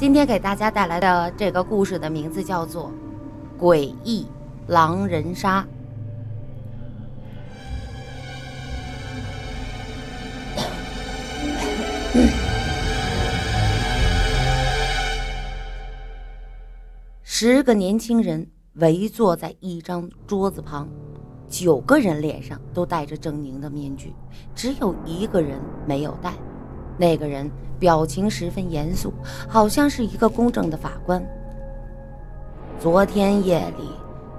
今天给大家带来的这个故事的名字叫做《诡异狼人杀》。十个年轻人围坐在一张桌子旁，九个人脸上都戴着狰狞的面具，只有一个人没有戴。那个人表情十分严肃，好像是一个公正的法官。昨天夜里，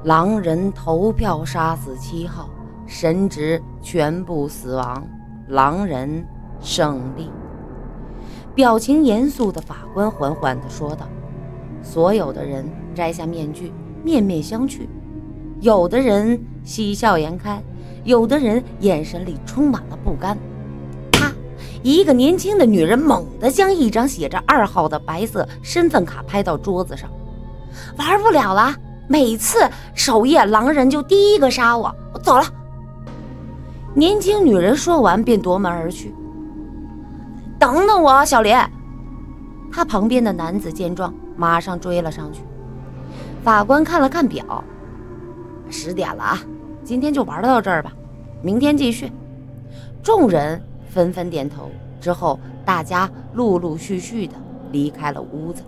狼人投票杀死七号神职，全部死亡，狼人胜利。表情严肃的法官缓缓地说道：“所有的人摘下面具，面面相觑，有的人喜笑颜开，有的人眼神里充满了不甘。”一个年轻的女人猛地将一张写着二号的白色身份卡拍到桌子上，玩不了了。每次守夜，狼人就第一个杀我。我走了。年轻女人说完便夺门而去。等等我，小林。他旁边的男子见状，马上追了上去。法官看了看表，十点了啊，今天就玩到这儿吧，明天继续。众人。纷纷点头之后，大家陆陆续续的离开了屋子，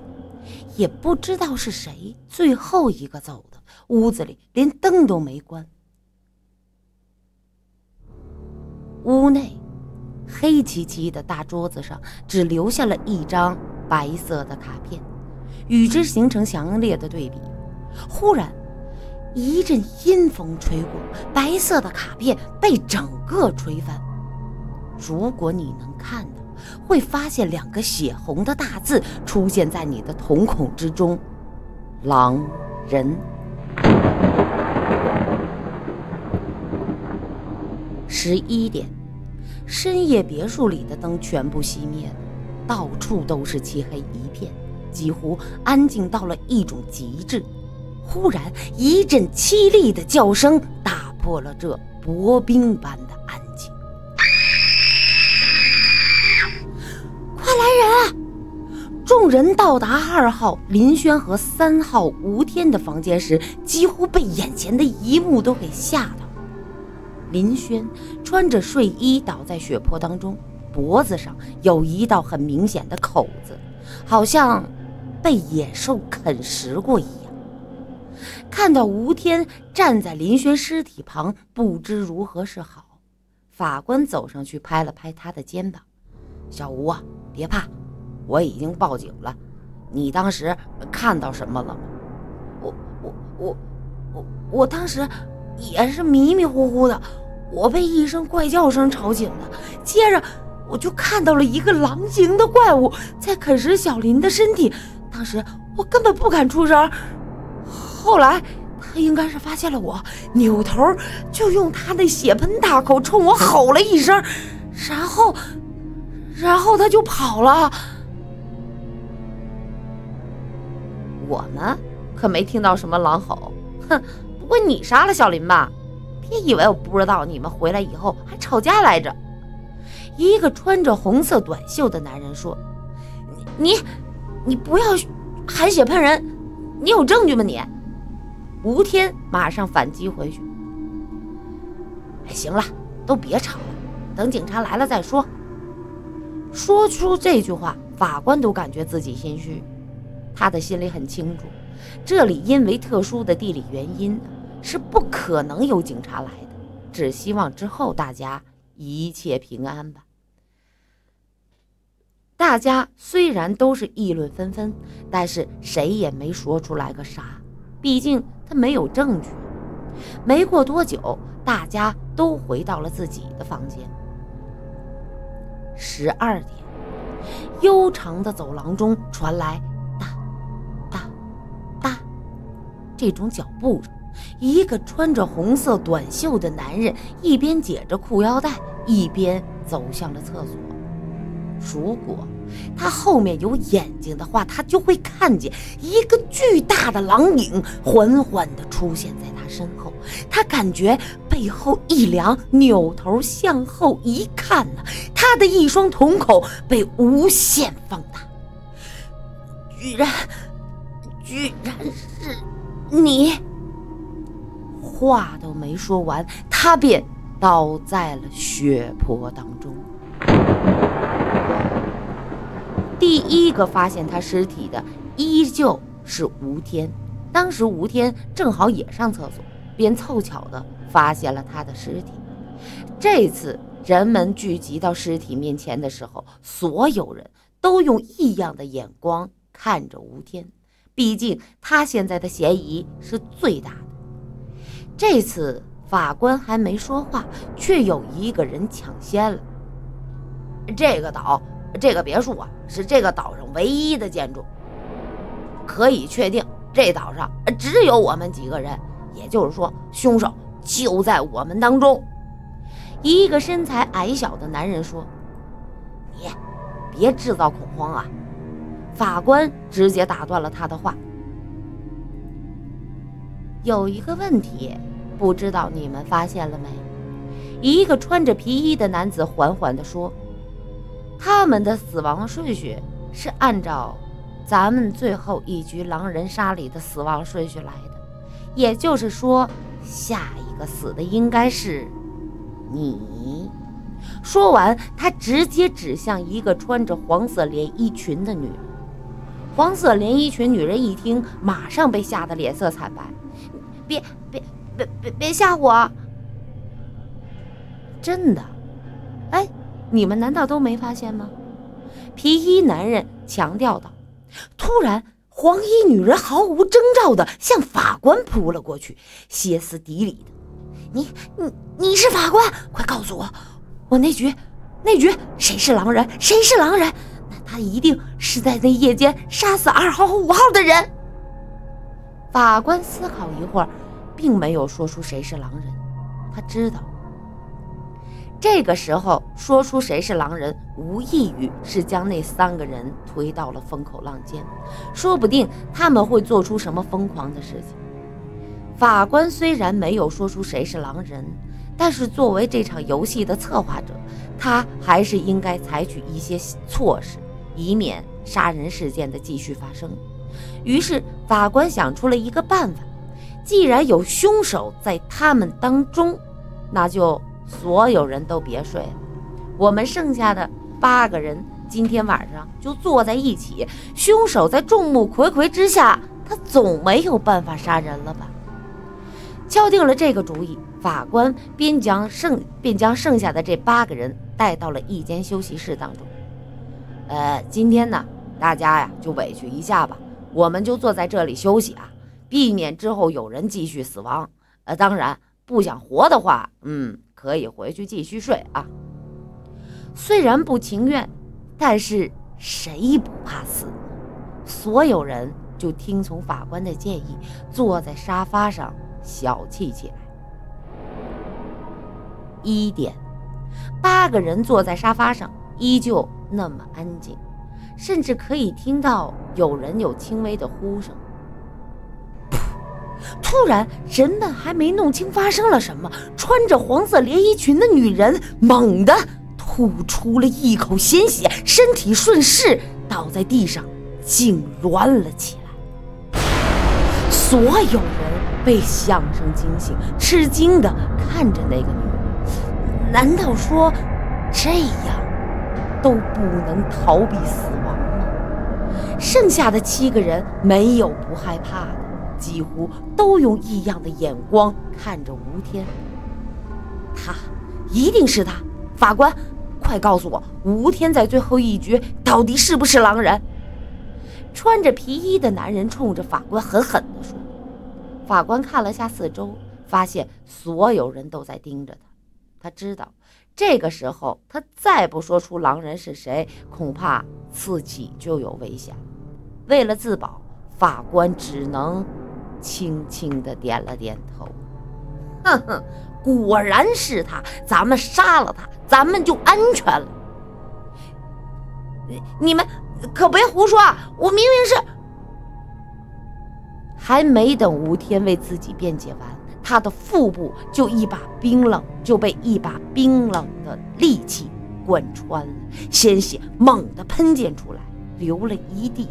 也不知道是谁最后一个走的。屋子里连灯都没关。屋内黑漆漆的大桌子上只留下了一张白色的卡片，与之形成强烈的对比。忽然，一阵阴风吹过，白色的卡片被整个吹翻。如果你能看到，会发现两个血红的大字出现在你的瞳孔之中：“狼人。”十一点，深夜别墅里的灯全部熄灭了，到处都是漆黑一片，几乎安静到了一种极致。忽然，一阵凄厉的叫声打破了这薄冰般的来人众人到达二号林轩和三号吴天的房间时，几乎被眼前的一幕都给吓到。林轩穿着睡衣倒在血泊当中，脖子上有一道很明显的口子，好像被野兽啃食过一样。看到吴天站在林轩尸体旁，不知如何是好。法官走上去拍了拍他的肩膀：“小吴啊，别怕。”我已经报警了，你当时看到什么了吗？我我我我我当时也是迷迷糊糊的，我被一声怪叫声吵醒了，接着我就看到了一个狼形的怪物在啃食小林的身体，当时我根本不敢出声，后来他应该是发现了我，扭头就用他那血盆大口冲我吼了一声，然后然后他就跑了。我们可没听到什么狼吼，哼！不会你杀了小林吧？别以为我不知道，你们回来以后还吵架来着。一个穿着红色短袖的男人说：“你，你不要含血喷人，你有证据吗？你？”吴天马上反击回去：“哎，行了，都别吵了，等警察来了再说。”说出这句话，法官都感觉自己心虚。他的心里很清楚，这里因为特殊的地理原因是不可能有警察来的，只希望之后大家一切平安吧。大家虽然都是议论纷纷，但是谁也没说出来个啥，毕竟他没有证据。没过多久，大家都回到了自己的房间。十二点，悠长的走廊中传来哒哒哒。这种脚步声，一个穿着红色短袖的男人一边解着裤腰带，一边走向了厕所。如果他后面有眼睛的话，他就会看见一个巨大的狼影缓缓地出现在他身后。他感觉背后一凉，扭头向后一看呢，他的一双瞳孔被无限放大。居然，居然是你！话都没说完，他便倒在了血泊当中。第一个发现他尸体的依旧是吴天，当时吴天正好也上厕所，便凑巧的发现了他的尸体。这次人们聚集到尸体面前的时候，所有人都用异样的眼光看着吴天，毕竟他现在的嫌疑是最大的。这次法官还没说话，却有一个人抢先了。这个岛，这个别墅啊，是这个岛上唯一的建筑，可以确定这岛上只有我们几个人，也就是说，凶手就在我们当中。一个身材矮小的男人说：“你别制造恐慌啊！”法官直接打断了他的话：“有一个问题，不知道你们发现了没？”一个穿着皮衣的男子缓缓地说：“他们的死亡顺序是按照咱们最后一局狼人杀里的死亡顺序来的，也就是说，下一个死的应该是……”你说完，他直接指向一个穿着黄色连衣裙的女人。黄色连衣裙女人一听，马上被吓得脸色惨白。别别别别别吓我！真的？哎，你们难道都没发现吗？皮衣男人强调道。突然，黄衣女人毫无征兆地向法官扑了过去，歇斯底里的。你你你是法官，快告诉我，我那局那局谁是狼人？谁是狼人？那他一定是在那夜间杀死二号和五号的人。法官思考一会儿，并没有说出谁是狼人。他知道，这个时候说出谁是狼人，无异于是将那三个人推到了风口浪尖，说不定他们会做出什么疯狂的事情。法官虽然没有说出谁是狼人，但是作为这场游戏的策划者，他还是应该采取一些措施，以免杀人事件的继续发生。于是，法官想出了一个办法：既然有凶手在他们当中，那就所有人都别睡了，我们剩下的八个人今天晚上就坐在一起。凶手在众目睽睽之下，他总没有办法杀人了吧？敲定了这个主意，法官便将剩便将剩下的这八个人带到了一间休息室当中。呃，今天呢，大家呀就委屈一下吧，我们就坐在这里休息啊，避免之后有人继续死亡。呃，当然不想活的话，嗯，可以回去继续睡啊。虽然不情愿，但是谁不怕死？所有人就听从法官的建议，坐在沙发上。小憩起来。一点，八个人坐在沙发上，依旧那么安静，甚至可以听到有人有轻微的呼声。突然，人们还没弄清发生了什么，穿着黄色连衣裙的女人猛地吐出了一口鲜血，身体顺势倒在地上，痉挛了起来。所有人。被响声惊醒，吃惊地看着那个女人。难道说这样都不能逃避死亡吗？剩下的七个人没有不害怕的，几乎都用异样的眼光看着吴天。他，一定是他！法官，快告诉我，吴天在最后一局到底是不是狼人？穿着皮衣的男人冲着法官狠狠地说。法官看了下四周，发现所有人都在盯着他。他知道，这个时候他再不说出狼人是谁，恐怕自己就有危险。为了自保，法官只能轻轻地点了点头。哼哼，果然是他！咱们杀了他，咱们就安全了。你们可别胡说啊！我明明是……还没等吴天为自己辩解完，他的腹部就一把冰冷就被一把冰冷的利器贯穿了，鲜血猛地喷溅出来，流了一地。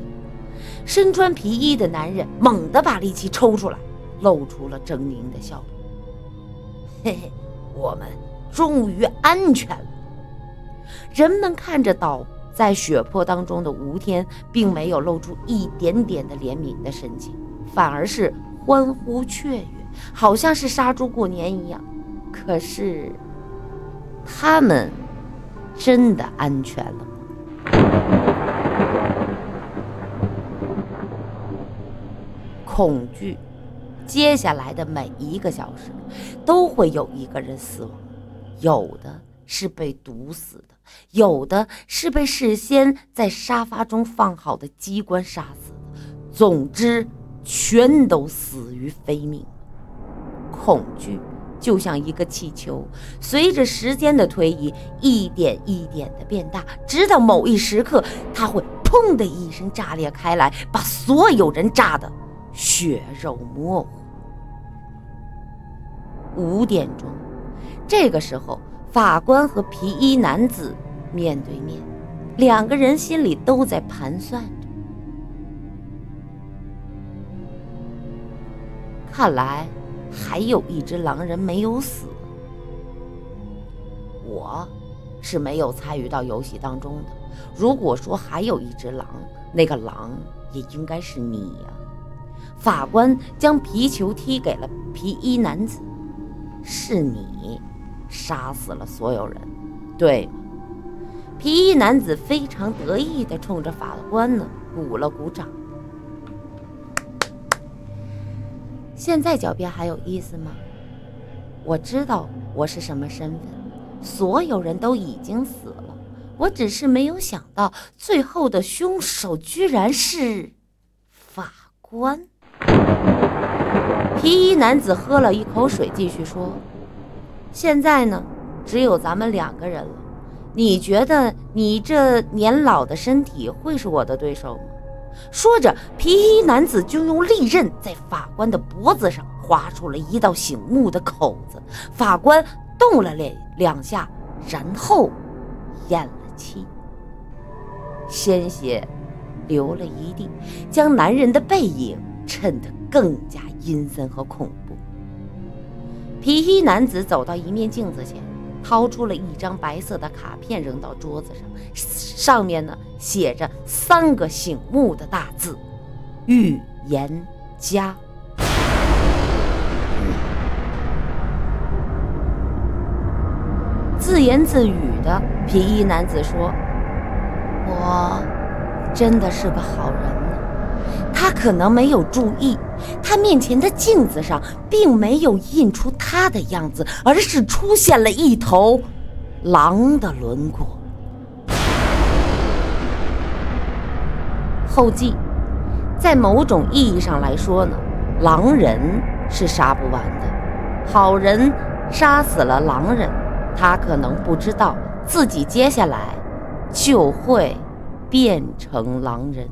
身穿皮衣的男人猛地把力气抽出来，露出了狰狞的笑容。嘿嘿，我们终于安全了。人们看着倒在血泊当中的吴天，并没有露出一点点的怜悯的神情，反而是欢呼雀跃，好像是杀猪过年一样。可是，他们真的安全了吗？恐惧，接下来的每一个小时都会有一个人死亡，有的是被毒死的，有的是被事先在沙发中放好的机关杀死的，总之，全都死于非命。恐惧就像一个气球，随着时间的推移，一点一点的变大，直到某一时刻，它会砰的一声炸裂开来，把所有人炸的。血肉模糊。五点钟，这个时候，法官和皮衣男子面对面，两个人心里都在盘算着。看来还有一只狼人没有死。我是没有参与到游戏当中的。如果说还有一只狼，那个狼也应该是你呀。法官将皮球踢给了皮衣男子，是你杀死了所有人，对吗？皮衣男子非常得意地冲着法官呢鼓了鼓掌。现在狡辩还有意思吗？我知道我是什么身份，所有人都已经死了，我只是没有想到最后的凶手居然是法官。皮衣男子喝了一口水，继续说：“现在呢，只有咱们两个人了。你觉得你这年老的身体会是我的对手吗？”说着，皮衣男子就用利刃在法官的脖子上划出了一道醒目的口子。法官动了两两下，然后咽了气，鲜血流了一地，将男人的背影衬得更加。阴森和恐怖。皮衣男子走到一面镜子前，掏出了一张白色的卡片，扔到桌子上，上面呢写着三个醒目的大字：“预言家。”自言自语的皮衣男子说：“我真的是个好人。”他可能没有注意，他面前的镜子上并没有印出他的样子，而是出现了一头狼的轮廓。后记，在某种意义上来说呢，狼人是杀不完的。好人杀死了狼人，他可能不知道自己接下来就会变成狼人。